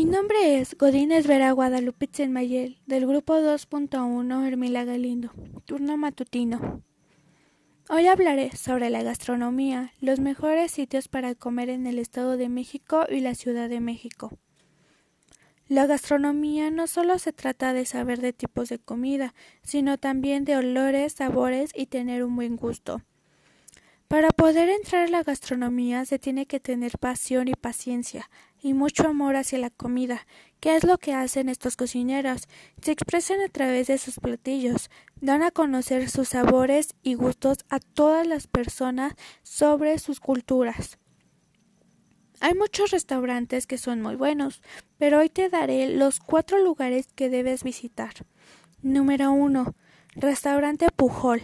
Mi nombre es Godínez Vera Guadalupe Mayel, del grupo 2.1 Hermila Galindo, turno matutino. Hoy hablaré sobre la gastronomía, los mejores sitios para comer en el Estado de México y la Ciudad de México. La gastronomía no solo se trata de saber de tipos de comida, sino también de olores, sabores y tener un buen gusto. Para poder entrar a la gastronomía se tiene que tener pasión y paciencia, y mucho amor hacia la comida, que es lo que hacen estos cocineros. Se expresan a través de sus platillos, dan a conocer sus sabores y gustos a todas las personas sobre sus culturas. Hay muchos restaurantes que son muy buenos, pero hoy te daré los cuatro lugares que debes visitar. Número 1. Restaurante Pujol.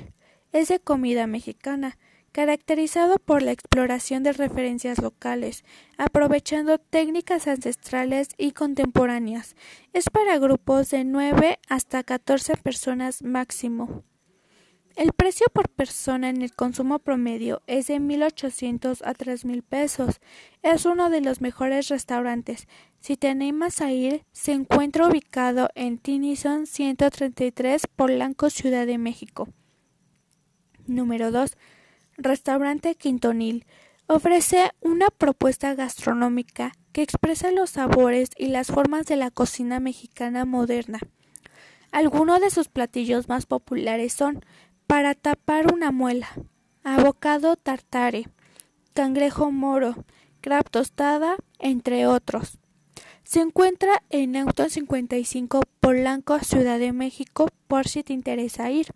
Es de comida mexicana caracterizado por la exploración de referencias locales, aprovechando técnicas ancestrales y contemporáneas. Es para grupos de 9 hasta 14 personas máximo. El precio por persona en el consumo promedio es de 1.800 a 3.000 pesos. Es uno de los mejores restaurantes. Si te animas a ir, se encuentra ubicado en Tinison 133 Polanco, Ciudad de México. Número 2. Restaurante Quintonil ofrece una propuesta gastronómica que expresa los sabores y las formas de la cocina mexicana moderna. Algunos de sus platillos más populares son para tapar una muela, abocado tartare, cangrejo moro, crab tostada, entre otros. Se encuentra en Auto 55 Polanco, Ciudad de México, por si te interesa ir.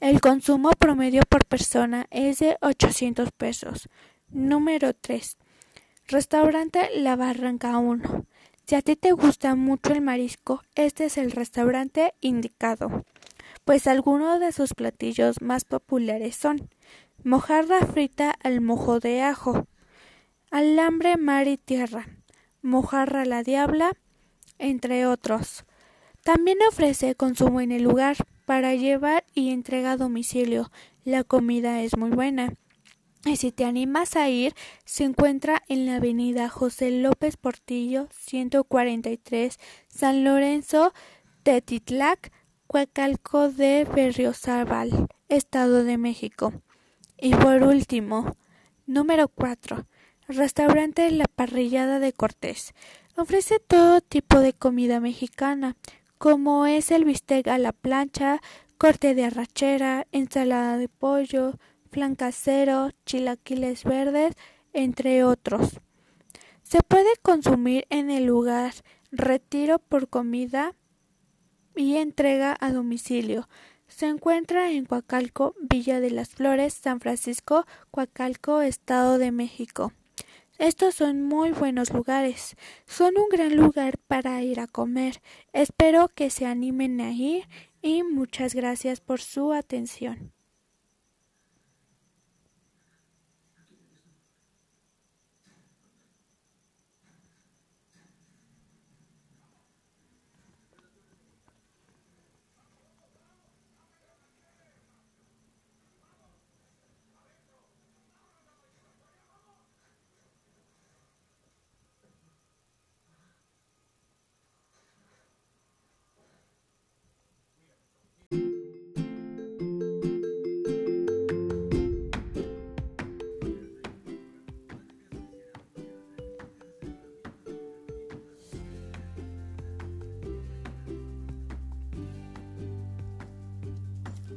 El consumo promedio por persona es de 800 pesos. Número 3. Restaurante La Barranca 1. Si a ti te gusta mucho el marisco, este es el restaurante indicado, pues algunos de sus platillos más populares son mojarra frita al mojo de ajo, alambre mar y tierra, mojarra la diabla, entre otros. También ofrece consumo en el lugar, para llevar y entrega a domicilio. La comida es muy buena. Y si te animas a ir, se encuentra en la avenida José López Portillo, 143, San Lorenzo, Tetitlac, Cuacalco de Berriozábal, Estado de México. Y por último, número 4. Restaurante La Parrillada de Cortés. Ofrece todo tipo de comida mexicana, como es el bistec a la plancha, corte de arrachera, ensalada de pollo, flan casero, chilaquiles verdes, entre otros. Se puede consumir en el lugar, retiro por comida y entrega a domicilio. Se encuentra en Coacalco, Villa de las Flores, San Francisco, Coacalco, Estado de México. Estos son muy buenos lugares. Son un gran lugar para ir a comer. Espero que se animen a ir y muchas gracias por su atención.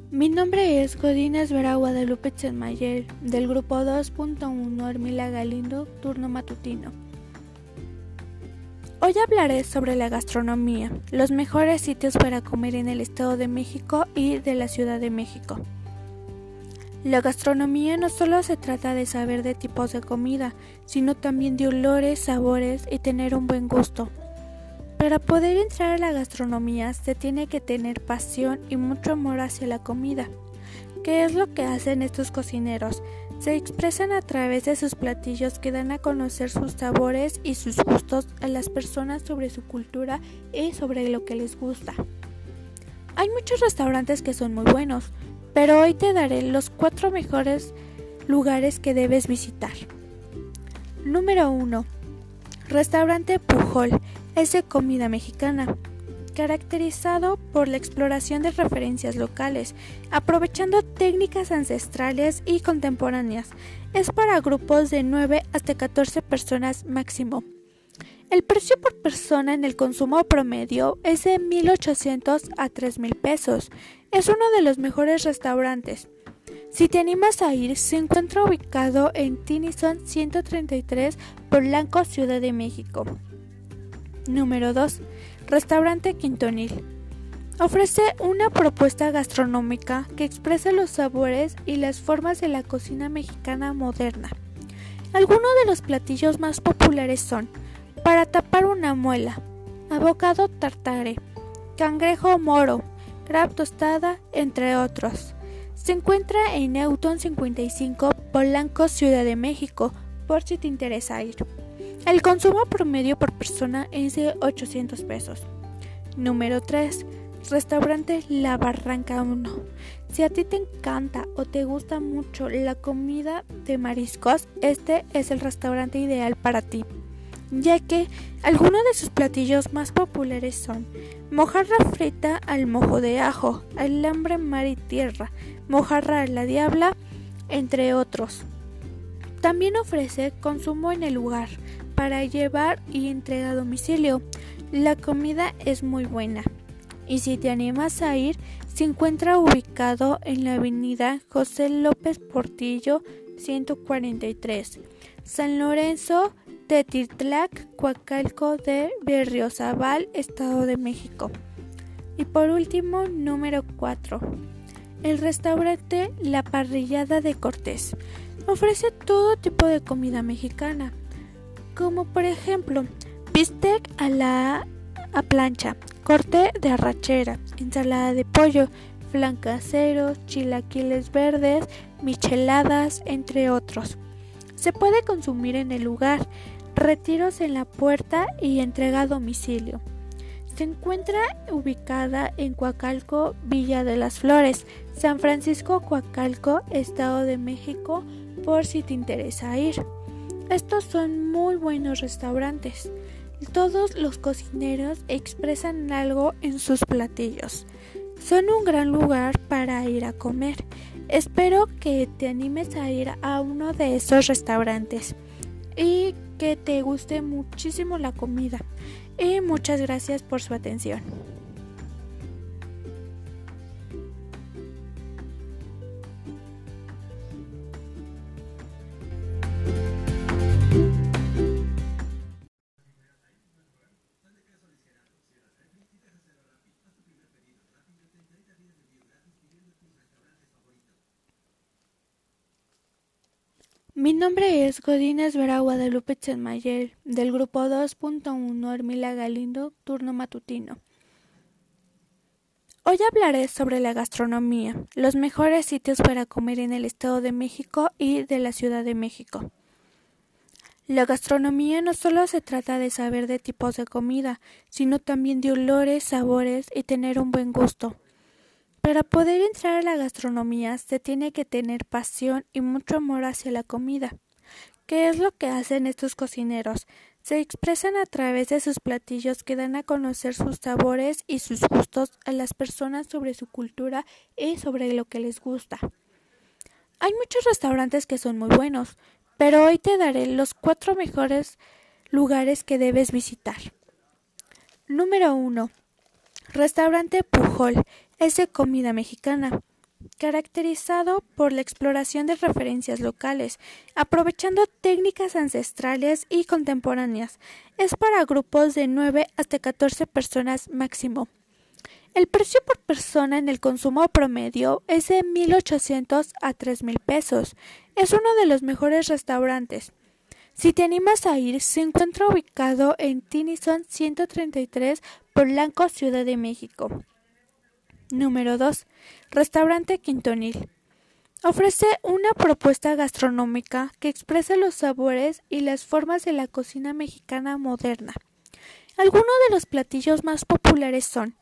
Mi nombre es Godínez Vera Guadalupe Chenmayer, del grupo 2.1 Hermila Galindo, turno matutino. Hoy hablaré sobre la gastronomía, los mejores sitios para comer en el Estado de México y de la Ciudad de México. La gastronomía no solo se trata de saber de tipos de comida, sino también de olores, sabores y tener un buen gusto. Para poder entrar a la gastronomía se tiene que tener pasión y mucho amor hacia la comida. ¿Qué es lo que hacen estos cocineros? Se expresan a través de sus platillos que dan a conocer sus sabores y sus gustos a las personas sobre su cultura y sobre lo que les gusta. Hay muchos restaurantes que son muy buenos, pero hoy te daré los cuatro mejores lugares que debes visitar. Número 1. Restaurante Pujol es de comida mexicana, caracterizado por la exploración de referencias locales, aprovechando técnicas ancestrales y contemporáneas. Es para grupos de 9 hasta 14 personas máximo. El precio por persona en el consumo promedio es de 1.800 a 3.000 pesos. Es uno de los mejores restaurantes. Si te animas a ir, se encuentra ubicado en Tinison 133 Polanco, Ciudad de México. Número 2. Restaurante Quintonil. Ofrece una propuesta gastronómica que expresa los sabores y las formas de la cocina mexicana moderna. Algunos de los platillos más populares son para tapar una muela, abocado tartare, cangrejo moro, crab tostada, entre otros. Se encuentra en Newton 55, Polanco, Ciudad de México, por si te interesa ir. El consumo promedio por persona es de 800 pesos. Número 3. Restaurante La Barranca 1. Si a ti te encanta o te gusta mucho la comida de mariscos, este es el restaurante ideal para ti, ya que algunos de sus platillos más populares son mojarra frita al mojo de ajo, alambre mar y tierra, mojarra a la diabla, entre otros. También ofrece consumo en el lugar para llevar y entrega a domicilio. La comida es muy buena. Y si te animas a ir, se encuentra ubicado en la avenida José López Portillo 143, San Lorenzo, Tetirtlac, Coacalco de Berriozabal, Estado de México. Y por último, número 4. El restaurante La Parrillada de Cortés ofrece todo tipo de comida mexicana, como por ejemplo bistec a la a plancha, corte de arrachera, ensalada de pollo, flan casero, chilaquiles verdes, micheladas, entre otros. Se puede consumir en el lugar, retiros en la puerta y entrega a domicilio. Se encuentra ubicada en Coacalco, Villa de las Flores, San Francisco Coacalco, Estado de México, por si te interesa ir. Estos son muy buenos restaurantes. Todos los cocineros expresan algo en sus platillos. Son un gran lugar para ir a comer. Espero que te animes a ir a uno de esos restaurantes y que te guste muchísimo la comida y muchas gracias por su atención. Mi nombre es Godínez Vera Guadalupe Chenmayel, del grupo 2.1 Hermila Galindo, turno matutino. Hoy hablaré sobre la gastronomía, los mejores sitios para comer en el Estado de México y de la Ciudad de México. La gastronomía no solo se trata de saber de tipos de comida, sino también de olores, sabores y tener un buen gusto. Para poder entrar a la gastronomía se tiene que tener pasión y mucho amor hacia la comida. ¿Qué es lo que hacen estos cocineros? Se expresan a través de sus platillos que dan a conocer sus sabores y sus gustos a las personas sobre su cultura y sobre lo que les gusta. Hay muchos restaurantes que son muy buenos, pero hoy te daré los cuatro mejores lugares que debes visitar. Número 1. Restaurante Pujol es de comida mexicana, caracterizado por la exploración de referencias locales, aprovechando técnicas ancestrales y contemporáneas. Es para grupos de 9 hasta 14 personas máximo. El precio por persona en el consumo promedio es de 1.800 a 3.000 pesos. Es uno de los mejores restaurantes. Si te animas a ir, se encuentra ubicado en Tinison 133 Polanco, Ciudad de México. Número 2. Restaurante Quintonil. Ofrece una propuesta gastronómica que expresa los sabores y las formas de la cocina mexicana moderna. Algunos de los platillos más populares son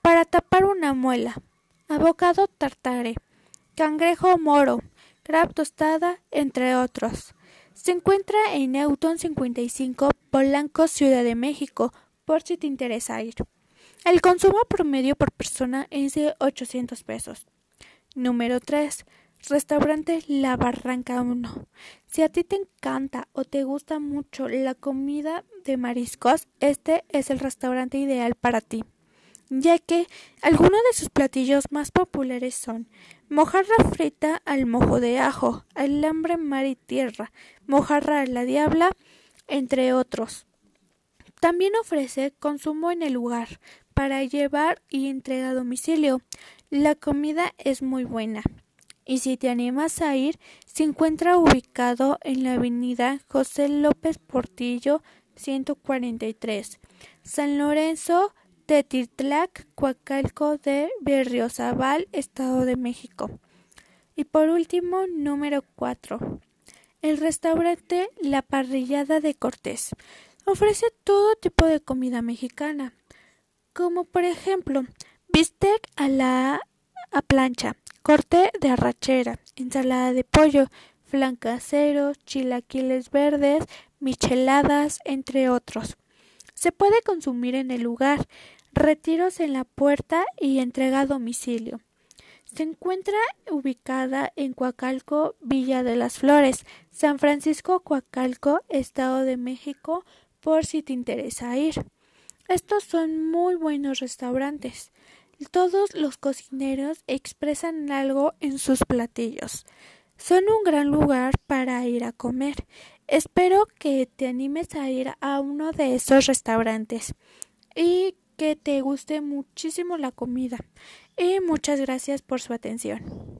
para tapar una muela, abocado tartare, cangrejo moro, crab tostada, entre otros. Se encuentra en Newton 55, Polanco, Ciudad de México, por si te interesa ir. El consumo promedio por persona es de 800 pesos. Número 3. Restaurante La Barranca 1. Si a ti te encanta o te gusta mucho la comida de mariscos, este es el restaurante ideal para ti, ya que algunos de sus platillos más populares son mojarra frita al mojo de ajo, alambre mar y tierra, mojarra a la diabla, entre otros. También ofrece consumo en el lugar para llevar y entrega a domicilio. La comida es muy buena y si te animas a ir, se encuentra ubicado en la avenida José López Portillo 143, San Lorenzo, Tetirtlac, Coacalco de Berriozabal, Estado de México. Y por último, número 4. El restaurante La Parrillada de Cortés ofrece todo tipo de comida mexicana, como por ejemplo bistec a la a plancha, corte de arrachera, ensalada de pollo, flan casero, chilaquiles verdes, micheladas, entre otros. Se puede consumir en el lugar, retiros en la puerta y entrega a domicilio. Se encuentra ubicada en Coacalco, Villa de las Flores, San Francisco Coacalco, Estado de México, por si te interesa ir. Estos son muy buenos restaurantes. Todos los cocineros expresan algo en sus platillos. Son un gran lugar para ir a comer. Espero que te animes a ir a uno de esos restaurantes y que te guste muchísimo la comida. Y muchas gracias por su atención.